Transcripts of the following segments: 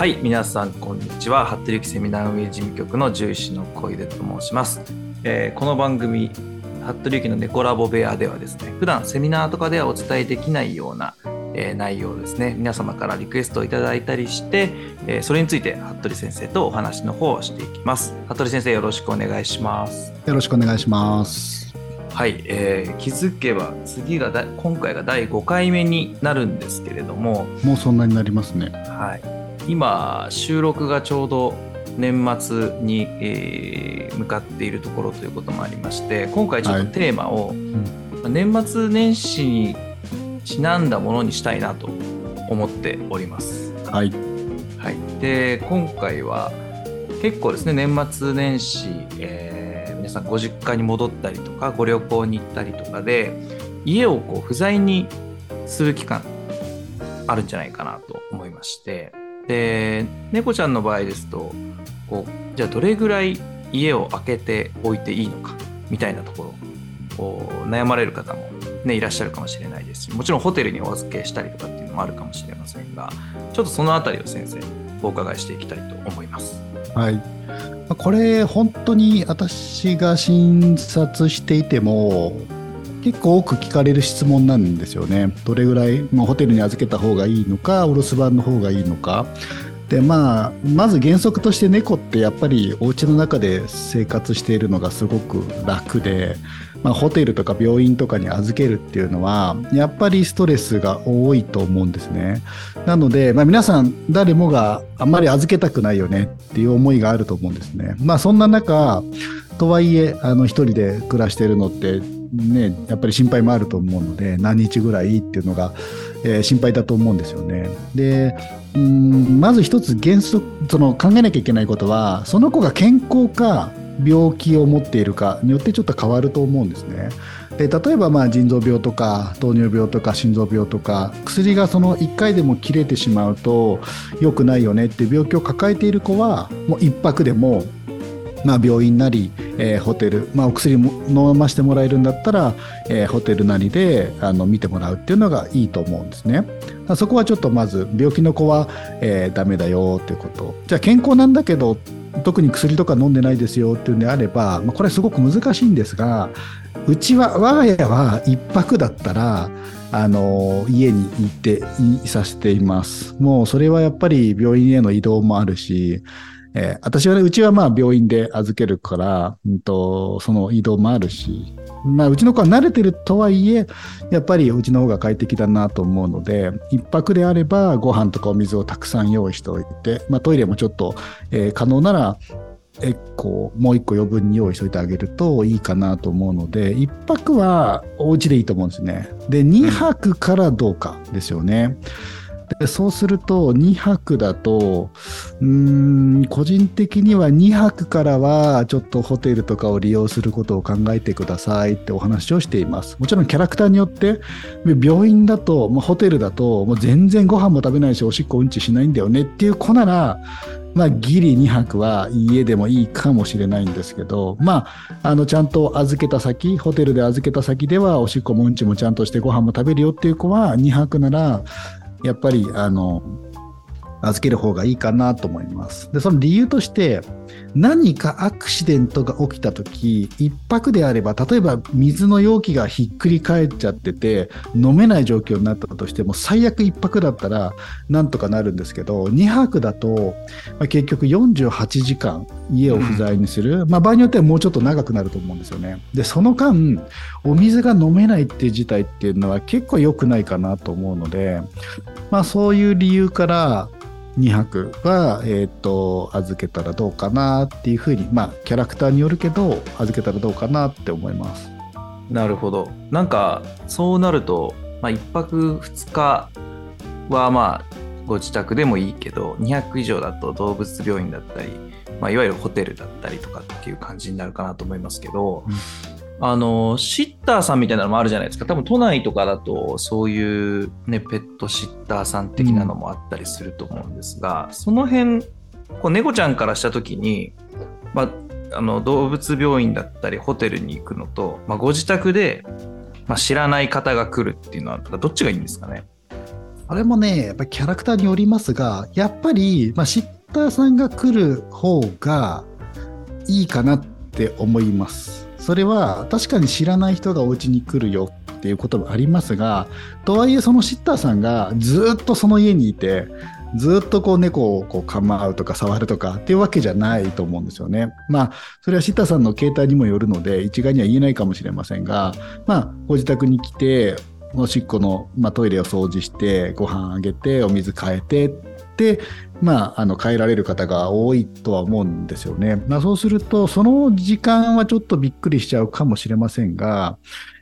はい皆さんこんにちは。服部幸セミナー運営事務局の獣医師の小出と申します、えー、この番組服部幸の猫ラボ部屋ではですね普段セミナーとかではお伝えできないような、えー、内容ですね。皆様からリクエストをいただいたりして、えー、それについて服部先生とお話の方をしていきます。服部先生よろしくお願いします。よろしくお願いします。はい、えー、気づけば次がだ今回が第5回目になるんですけれども。もうそんなになりますね。はい今収録がちょうど年末に、えー、向かっているところということもありまして今回ちょっとテーマを、はい。うん、年末年始にちなんだものにしたいなと思っております。はい、はい、で今回は結構ですね年末年始、えー、皆さんご実家に戻ったりとかご旅行に行ったりとかで家をこう不在にする期間あるんじゃないかなと思いましてで猫ちゃんの場合ですとこうじゃあどれぐらい家を開けておいていいのかみたいなところこう悩まれる方も、ね、いらっしゃるかもしれないですしもちろんホテルにお預けしたりとかっていうのもあるかもしれませんがちょっとその辺りを先生お伺いしていきたいと思います。はいこれ本当に私が診察していても結構多く聞かれる質問なんですよね。どれぐらい、まあ、ホテルに預けた方がいいのか、お留守番の方がいいのか。でまあ、まず原則として猫ってやっぱりお家の中で生活しているのがすごく楽で、まあ、ホテルとか病院とかに預けるっていうのはやっぱりストレスが多いと思うんですね。なので、まあ、皆さん誰もがあんまり預けたくないよねっていう思いがあると思うんですね。まあそんな中とはいえあの一人で暮らしているのってね、やっぱり心配もあると思うので何日ぐらいっていうのが、えー、心配だと思うんですよね。でうんまず一つ原則その考えなきゃいけないことはその子が健康か病気を持っているかによってちょっと変わると思うんですね。で例えばまあ腎臓病とか糖尿病とか心臓病とか薬がその1回でも切れてしまうと良くないよねって病気を抱えている子はもう1泊でもまあ、病院なり、えー、ホテル、まあ、お薬も飲ませてもらえるんだったら、えー、ホテルなりであの見てもらうっていうのがいいと思うんですね。そこはちょっとまず病気の子は、えー、ダメだよっていうことじゃあ健康なんだけど特に薬とか飲んでないですよっていうんであれば、まあ、これすごく難しいんですがうちは我が家は1泊だったらあの家に行っていさせています。もうそれはやっぱり病院への移動もあるしえー、私はね、うちはまあ病院で預けるから、うんと、その移動もあるし、まあ、うちの子は慣れてるとはいえ、やっぱりうちの方が快適だなと思うので、一泊であればご飯とかお水をたくさん用意しておいて、まあ、トイレもちょっと、えー、可能なら、えこうもう一個余分に用意しておいてあげるといいかなと思うので、一泊はお家でいいと思うんですね。で、二泊からどうかですよね。うんそうすると2泊だとうん個人的には2泊からはちょっとホテルとかを利用することを考えてくださいってお話をしています。もちろんキャラクターによって病院だと、まあ、ホテルだともう全然ご飯も食べないしおしっこうんちしないんだよねっていう子ならまあ、ギリ2泊は家でもいいかもしれないんですけど、まあ、あの、ちゃんと預けた先、ホテルで預けた先では、おしっこもうんちもちゃんとしてご飯も食べるよっていう子は、2泊なら、やっぱりあの預ける方がいいかなと思います。で、その理由として、何かアクシデントが起きた時、一泊であれば、例えば水の容器がひっくり返っちゃってて、飲めない状況になったとしても、最悪一泊だったらなんとかなるんですけど、2泊だと、まあ、結局48時間家を不在にする、うん、まあ場合によってはもうちょっと長くなると思うんですよね。で、その間、お水が飲めないっていう事態っていうのは結構良くないかなと思うので、まあそういう理由から、2泊は、えーと、預けたらどうかなっていうふうにまあキャラクターによるけど預けたらどうかなって思います。なるほど。なんかそうなると、まあ、1泊2日はまあご自宅でもいいけど2泊以上だと動物病院だったり、まあ、いわゆるホテルだったりとかっていう感じになるかなと思いますけど、うんあのシッターさんみたいなのもあるじゃないですか多分都内とかだとそういう、ね、ペットシッターさん的なのもあったりすると思うんですが、うん、その辺こう猫ちゃんからした時に、まあ、の動物病院だったりホテルに行くのと、ま、ご自宅で、ま、知らない方が来るっていうのはどっちがいいんですかね？あれもね、やっぱりキャラクターによりますが、やっぱり、ま、シッターさんが来る方がいいかなって思います。それは確かに知らない人がお家に来るよっていうこともありますが、とはいえそのシッターさんがずっとその家にいて、ずっとこう猫をこう構うとか触るとかっていうわけじゃないと思うんですよね。まあ、それはシッターさんの携帯にもよるので、一概には言えないかもしれませんが、まあ、ご自宅に来て、おしっこの、まあ、トイレを掃除して、ご飯あげて、お水変えてっ、まあ、あの、変えられる方が多いとは思うんですよね。まあ、そうすると、その時間はちょっとびっくりしちゃうかもしれませんが、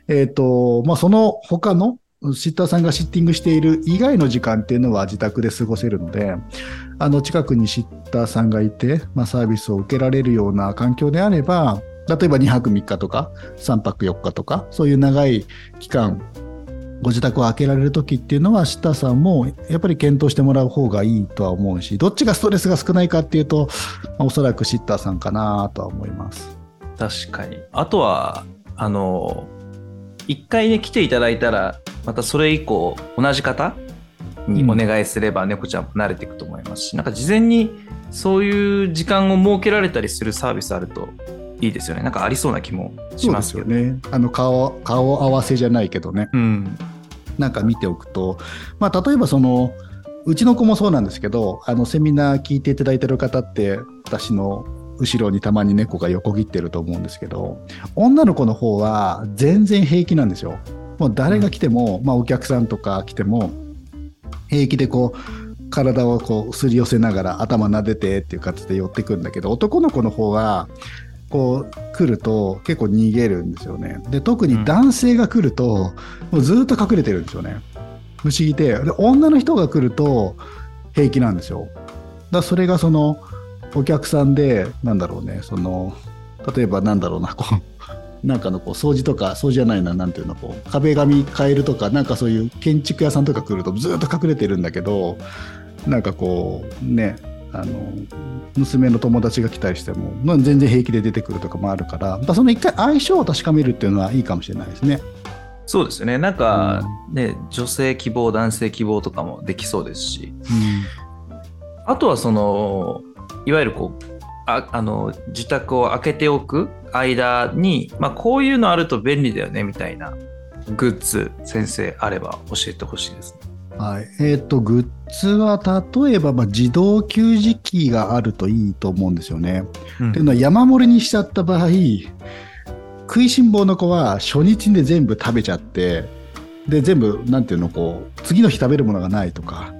えっ、と、まあ、その他のシッターさんがシッティングしている以外の時間っていうのは自宅で過ごせるので、あの、近くにシッターさんがいて、まあ、サービスを受けられるような環境であれば、例えば2泊3日とか、3泊4日とか、そういう長い期間、ご自宅を開けられる時っていうのは、シッターさんもやっぱり検討してもらう方がいいとは思うし、どっちがストレスが少ないかっていうと、まおそらくシッターさんかなとは思います。確かに。あとは、あの、一回ね、来ていただいたら、またそれ以降、同じ方にお願いすれば、猫ちゃんも慣れていくと思いますし、なんか事前にそういう時間を設けられたりするサービスあるといいですよね。なんかありそうな気もします。よね。あの顔、顔合わせじゃないけどね。うん。なんか見ておくと、まあ、例えばその、うちの子もそうなんですけど、あの、セミナー聞いていただいてる方って、私の後ろにたまに猫が横切ってると思うんですけど、女の子の方は全然平気なんですよ。もう誰が来ても、まあ、お客さんとか来ても、平気でこう、体をこう、すり寄せながら頭撫でてっていう形で寄ってくるんだけど、男の子の方は、こう来ると結構逃げるんですよね。で特に男性が来ると、もうずっと隠れてるんですよね。不思議でで女の人が来ると平気なんですよ。だからそれがそのお客さんでなんだろうねその例えばなんだろうなこうなんかのこう掃除とか掃除じゃないななんていうのこう壁紙変えるとかなんかそういう建築屋さんとか来るとずっと隠れてるんだけどなんかこうねあの娘の友達が来たりしても、まあ、全然平気で出てくるとかもあるから、まあ、その一回相性を確かめるっていうのはいいかもしれないですね。そうですよね。なんか、ね、女性希望、男性希望とかもできそうですし、あとはその、いわゆるこう、ああの自宅を開けておく間に、まあ、こういうのあると便利だよねみたいなグッズ先生あれば教えてほしいですね。はい、えっ、と、グッズは例えば、まあ、自動給餌器があるといいと思うんですよね。うんっていうのは山盛りにしちゃった場合、食いしん坊の子は初日で全部食べちゃって、で、全部、なんていうの、こう、次の日食べるものがないとか、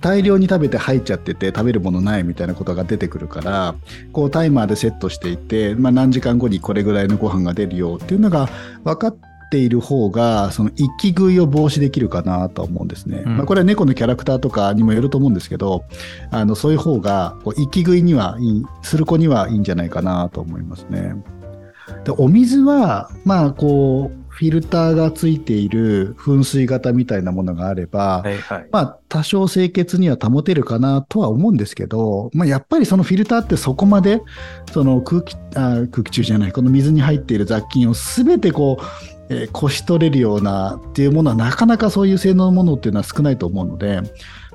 大量に食べて入っちゃってて食べるものないみたいなことが出てくるから、こうタイマーでセットしていて、まあ、何時間後にこれぐらいのご飯が出るよっていうのが分かっている方が、その一気食いを防止できるかなと思うんですね。うんまあ、これは猫のキャラクターとかにもよると思うんですけど、あの、そういう方が、こう一気食いにはいい、する子にはいいんじゃないかなと思いますね。で、お水は、まあ、こう、フィルターがついている噴水型みたいなものがあれば、はいはい。まあ、多少清潔には保てるかなとは思うんですけど、まあ、やっぱりそのフィルターってそこまで、その空気、あ空気中じゃない、この水に入っている雑菌をすべてこう、えーこし取れるようなっていうものはなかなかそういう性能のものっていうのは少ないと思うので、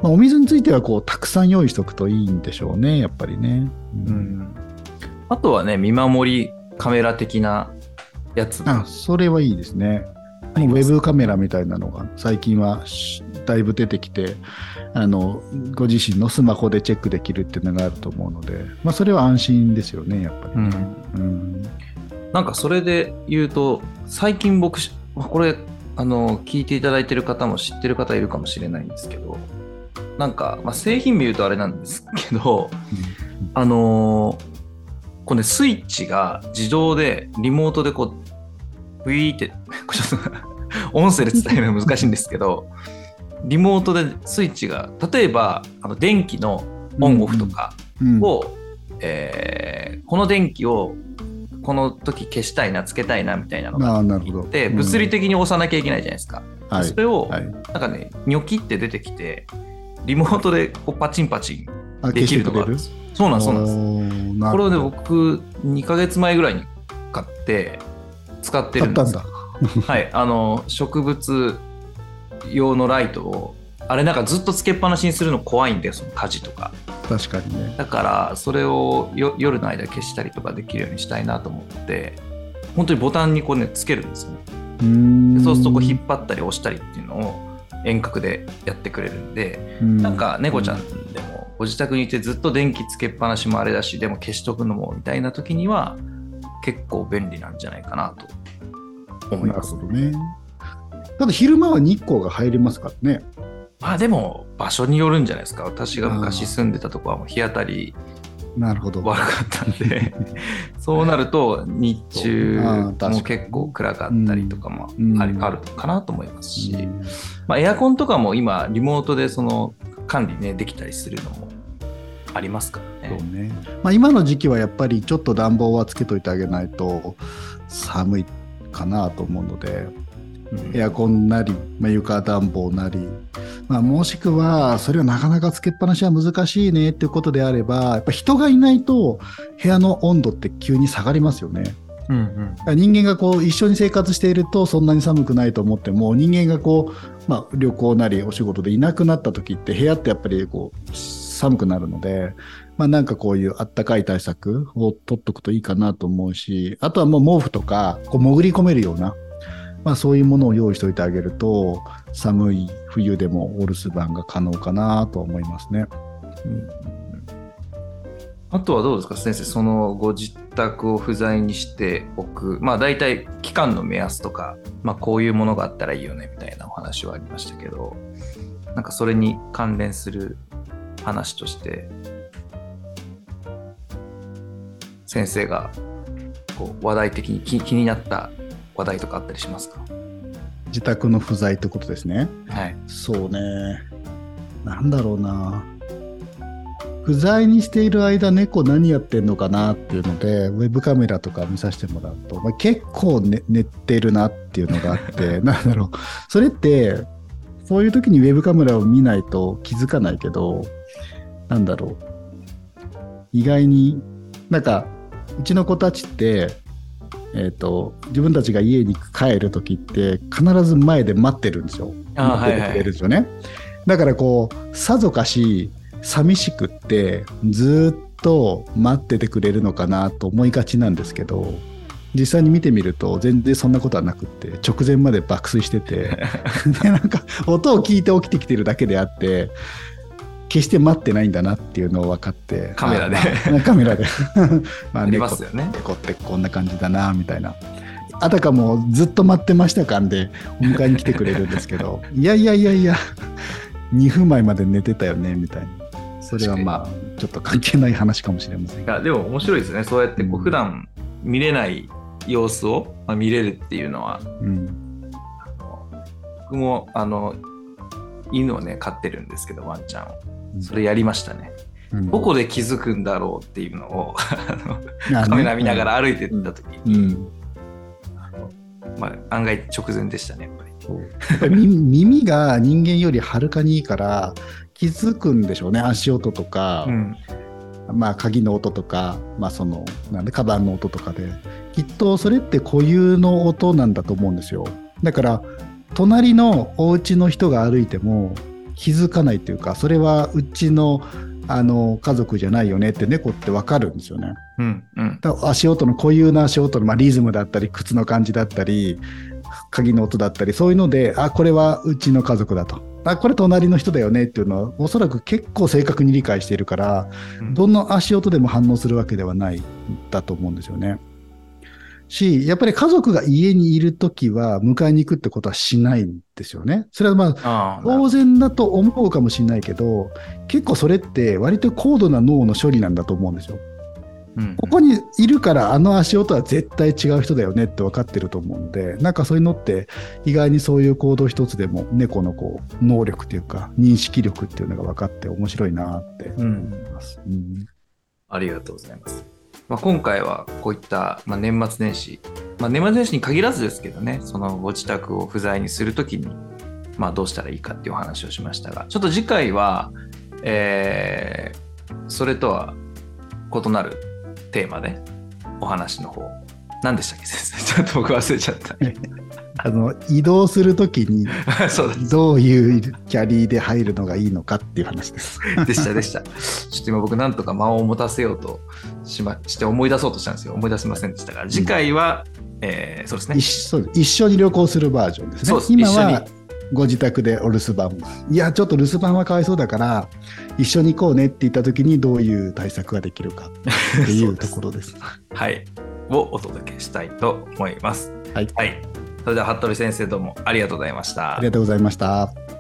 まあ、お水についてはこう、たくさん用意しておくといいんでしょうね、やっぱりね。うん、あとはね、見守りカメラ的なやつもあ、それはいいですね。ウェブカメラみたいなのが最近はしだいぶ出てきて、あの、ご自身のスマホでチェックできるっていうのがあると思うので、まあそれは安心ですよね、やっぱりね。うん。なんかそれで言うと最近僕しこれあの聞いていただいてる方も知ってる方いるかもしれないんですけどなんか、まあ、製品名言うとあれなんですけどあのーこれねスイッチが自動でリモートでこうブイーって これちょっと音声で伝えるの難しいんですけどリモートでスイッチが例えばあの電気のオンオフとかうん、を、えーこの電気をこの時消したいなつけたいなみたいなのがああ、なるほど。でうん。物理的に押さなきゃいけないじゃないですか、はい。それを、はい。なんかねニョキって出てきてリモートでこうパチンパチンあ、できるのがあるそうなんですそうなんです。これをねね、僕2ヶ月前ぐらいに買って使ってるんです。はいあの植物用のライトをあれなんかずっとつけっぱなしにするの怖いんだよその火事とか。確かにね。だからそれをよ夜の間消したりとかできるようにしたいなと思って本当にボタンにこうねつけるんですよね。でそうするとこう引っ張ったり押したりっていうのを遠隔でやってくれるんで、なんか猫ちゃんでもご自宅にいてずっと電気つけっぱなしもあれだしでも消しとくのもみたいな時には結構便利なんじゃないかなと思いなるますほどね。ただ昼間は日光が入りますからねまあでも場所によるんじゃないですか。私が昔住んでたとこはもう日当たりなるほど。悪かったんで。そうなると日中も結構暗かったりとかもうん。ありあるかなと思いますし、うん。まあ、エアコンとかも今リモートでその管理ねできたりするのもありますからね。そうね。まあ、今の時期はやっぱりちょっと暖房はつけといてあげないと寒いかなと思うので。うんエアコンなり、まあ、床暖房なり、まあ、もしくはそれをなかなかつけっぱなしは難しいねっていうことであればやっぱ人がいないと部屋の温度って急に下がりますよね。うんうん。人間がこう一緒に生活しているとそんなに寒くないと思っても人間がこう、まあ、旅行なりお仕事でいなくなった時って部屋ってやっぱりこう寒くなるので、まあ、なんかこういうあったかい対策を取っとくといいかなと思うしあとはもう毛布とかこう潜り込めるような、まあ、そういうものを用意しておいてあげると寒い冬でもお留守番が可能かなと思いますね。うんあとはどうですか先生そのご自宅を不在にしておくまあ大体期間の目安とか、まあ、こういうものがあったらいいよねみたいなお話はありましたけどなんかそれに関連する話として先生がこう話題的に気気になった話題とかあったりしますか？自宅の不在ってことですね。はいそうね。なんだろうな。不在にしている間、猫何やってんのかなっていうので、ウェブカメラとか見させてもらうと、まあ、結構、ね、寝てるなっていうのがあって、なんだろう。それって、そういう時にウェブカメラを見ないと気づかないけど、なんだろう。意外に、なんか、うちの子たちって、えっ、と、自分たちが家に帰る時って、必ず前で待ってるんですよ。待っててくれるんですよね。だからこう、さぞかし、寂しくって、ずーっと待っててくれるのかなと思いがちなんですけど、実際に見てみると全然そんなことはなくって直前まで爆睡してて でなんか音を聞いて起きてきてるだけであって決して待ってないんだなっていうのを分かって。カメラで。あまあカメラで。まありますよね。猫ってこんな感じだなみたいな。あたかもずっと待ってました感でお迎えに来てくれるんですけど。いやいやいやいや2分前まで寝てたよねみたいな。それはまあちょっと関係ない話かもしれませんがいやでも面白いですね。そうやってこう普段見れない様子を、まあ、見れるっていうのは。うん。あの僕もあの犬をね飼ってるんですけどワンちゃんをそれやりましたね、うん。どこで気づくんだろうっていうのをカメラ見ながら歩いてった時に、うん。まあ、案外直前でしたねやっぱり。耳が人間よりはるかにいいから気づくんでしょうね足音とか、うん。まあ鍵の音とか、まあその、なんで、カバンの音とかで、きっとそれって固有の音なんだと思うんですよ。だから、隣のお家の人が歩いても気づかないっていうか、それはうちの、あの、家族じゃないよねって猫ってわかるんですよね。うんうんだ足音の固有な足音の、まあ、リズムだったり、靴の感じだったり、鍵の音だったり、そういうので、あ、これはうちの家族だと。あ、これ隣の人だよねっていうのは、おそらく結構正確に理解しているから、うんどの足音でも反応するわけではないんだと思うんですよね。し、やっぱり家族が家にいるときは迎えに行くってことはしないんですよね。それはまあ、当然だと思うかもしれないけど、結構それって割と高度な脳の処理なんだと思うんですよ。うんここにいるからあの足音は絶対違う人だよねって分かってると思うんで、なんかそういうのって意外にそういう行動一つでも猫のこう能力っていうか認識力っていうのが分かって面白いなって思います。うんありがとうございます。まあ、今回はこういった、まあ、年末年始、まあ、年末年始に限らずですけどね、そのご自宅を不在にするときに、まあ、どうしたらいいかっていうお話をしましたが、ちょっと次回は、えーそれとは異なるテーマでお話の方、何でしたっけ先生？ちょっと僕忘れちゃった。あの移動するときに どういうキャリーで入るのがいいのかっていう話です。でしたでした。ちょっと今僕なんとか間を持たせようとし,、ま、して思い出そうとしたんですよ。思い出せませんでしたが、次回は、えーそうですね一。緒一緒に旅行するバージョンですね。そうです今はご自宅でお留守番。いや、ちょっと留守番はかわいそうだから、一緒に行こうねって言ったときにどういう対策ができるかっていうところです。はい。をお届けしたいと思います。はいはい。それでは、服部先生どうもありがとうございましたあり。がとうございました。